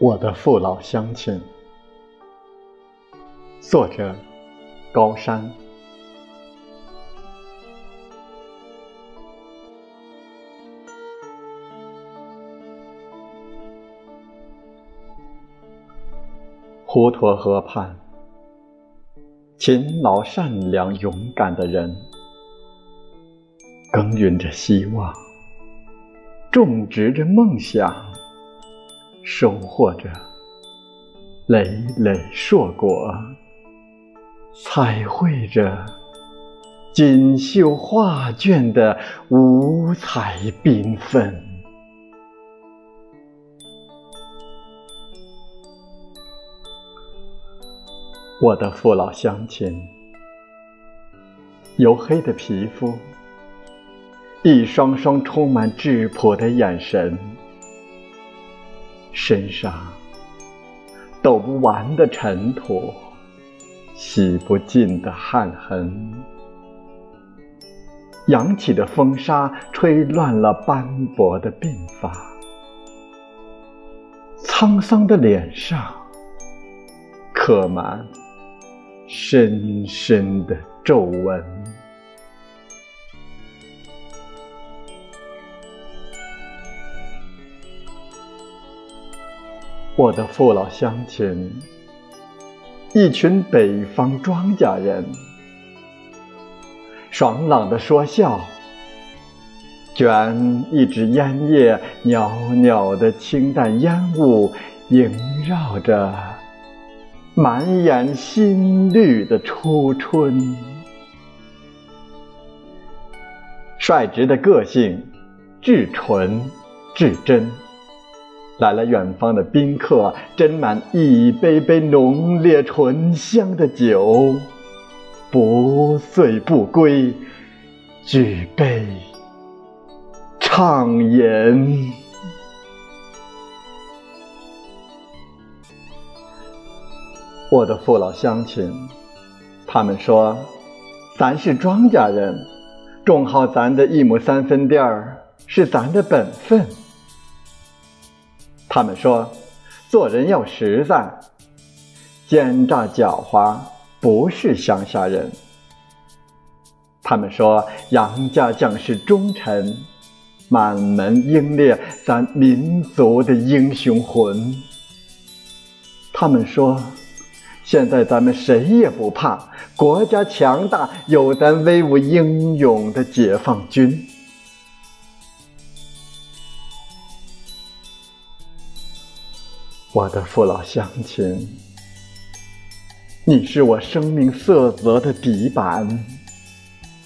我的父老乡亲，作者高山。滹沱河畔，勤劳、善良、勇敢的人，耕耘着希望，种植着梦想。收获着累累硕果，彩绘着锦绣画卷的五彩缤纷。我的父老乡亲，黝黑的皮肤，一双双充满质朴的眼神。身上抖不完的尘土，洗不尽的汗痕，扬起的风沙吹乱了斑驳的鬓发，沧桑的脸上刻满深深的皱纹。我的父老乡亲，一群北方庄稼人，爽朗的说笑，卷一支烟叶，袅袅的清淡烟雾萦绕着满眼新绿的初春，率直的个性，至纯至真。来了远方的宾客，斟满一杯杯浓烈醇香的酒，不醉不归，举杯畅饮。我的父老乡亲，他们说，咱是庄稼人，种好咱的一亩三分地儿，是咱的本分。他们说，做人要实在，奸诈狡猾不是乡下人。他们说，杨家将士忠臣，满门英烈，咱民族的英雄魂。他们说，现在咱们谁也不怕，国家强大，有咱威武英勇的解放军。我的父老乡亲，你是我生命色泽的底板，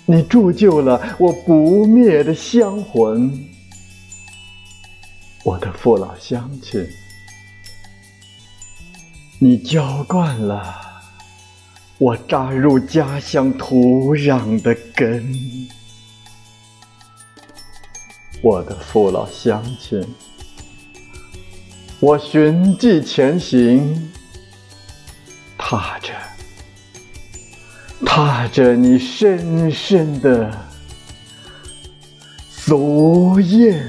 你铸就了我不灭的香魂。我的父老乡亲，你浇灌了我扎入家乡土壤的根。我的父老乡亲。我循迹前行，踏着，踏着你深深的足印。